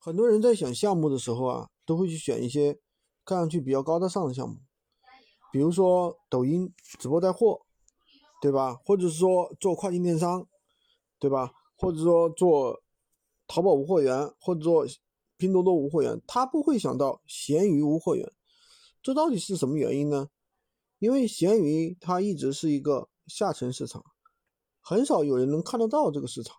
很多人在选项目的时候啊，都会去选一些看上去比较高大上的项目，比如说抖音直播带货，对吧？或者是说做跨境电商，对吧？或者说做淘宝无货源，或者做拼多多无货源，他不会想到闲鱼无货源，这到底是什么原因呢？因为闲鱼它一直是一个下沉市场，很少有人能看得到这个市场。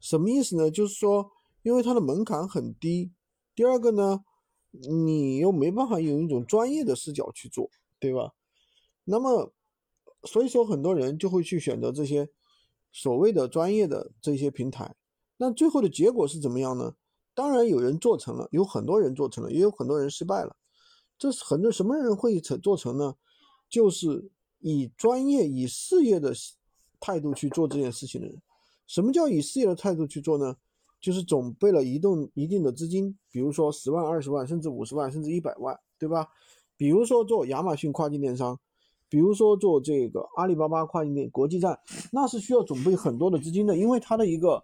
什么意思呢？就是说。因为它的门槛很低，第二个呢，你又没办法用一种专业的视角去做，对吧？那么，所以说很多人就会去选择这些所谓的专业的这些平台。那最后的结果是怎么样呢？当然有人做成了，有很多人做成了，也有很多人失败了。这是很多什么人会成做成呢？就是以专业、以事业的态度去做这件事情的人。什么叫以事业的态度去做呢？就是准备了移动一定的资金，比如说十万、二十万，甚至五十万，甚至一百万，对吧？比如说做亚马逊跨境电商，比如说做这个阿里巴巴跨境店国际站，那是需要准备很多的资金的，因为它的一个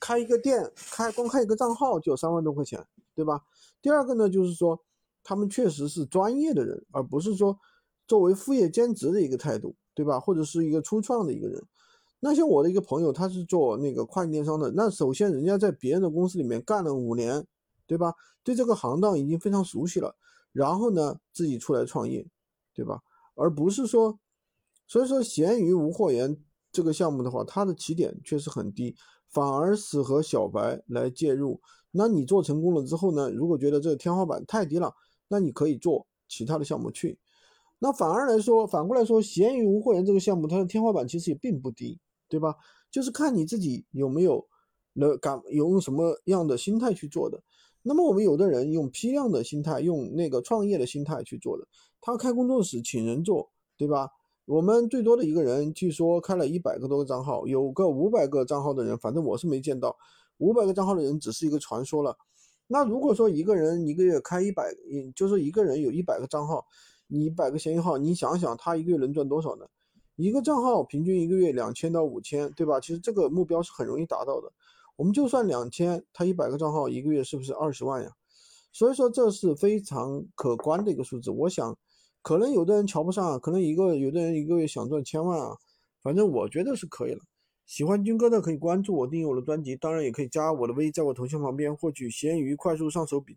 开一个店，开光开一个账号就三万多块钱，对吧？第二个呢，就是说他们确实是专业的人，而不是说作为副业兼职的一个态度，对吧？或者是一个初创的一个人。那像我的一个朋友，他是做那个跨境电商的。那首先人家在别人的公司里面干了五年，对吧？对这个行当已经非常熟悉了。然后呢，自己出来创业，对吧？而不是说，所以说闲鱼无货源这个项目的话，它的起点确实很低，反而适合小白来介入。那你做成功了之后呢？如果觉得这个天花板太低了，那你可以做其他的项目去。那反而来说，反过来说，闲鱼无货源这个项目，它的天花板其实也并不低。对吧？就是看你自己有没有能敢用什么样的心态去做的。那么我们有的人用批量的心态，用那个创业的心态去做的。他开工作室请人做，对吧？我们最多的一个人，据说开了一百个多个账号，有个五百个账号的人，反正我是没见到。五百个账号的人只是一个传说了。那如果说一个人一个月开一百，就是一个人有一百个账号，你一百个闲鱼号，你想想他一个月能赚多少呢？一个账号平均一个月两千到五千，对吧？其实这个目标是很容易达到的。我们就算两千，他一百个账号一个月是不是二十万呀？所以说这是非常可观的一个数字。我想，可能有的人瞧不上，可能一个有的人一个月想赚千万啊，反正我觉得是可以了。喜欢军哥的可以关注我，订阅我的专辑，当然也可以加我的微，在我头像旁边获取闲鱼快速上手笔。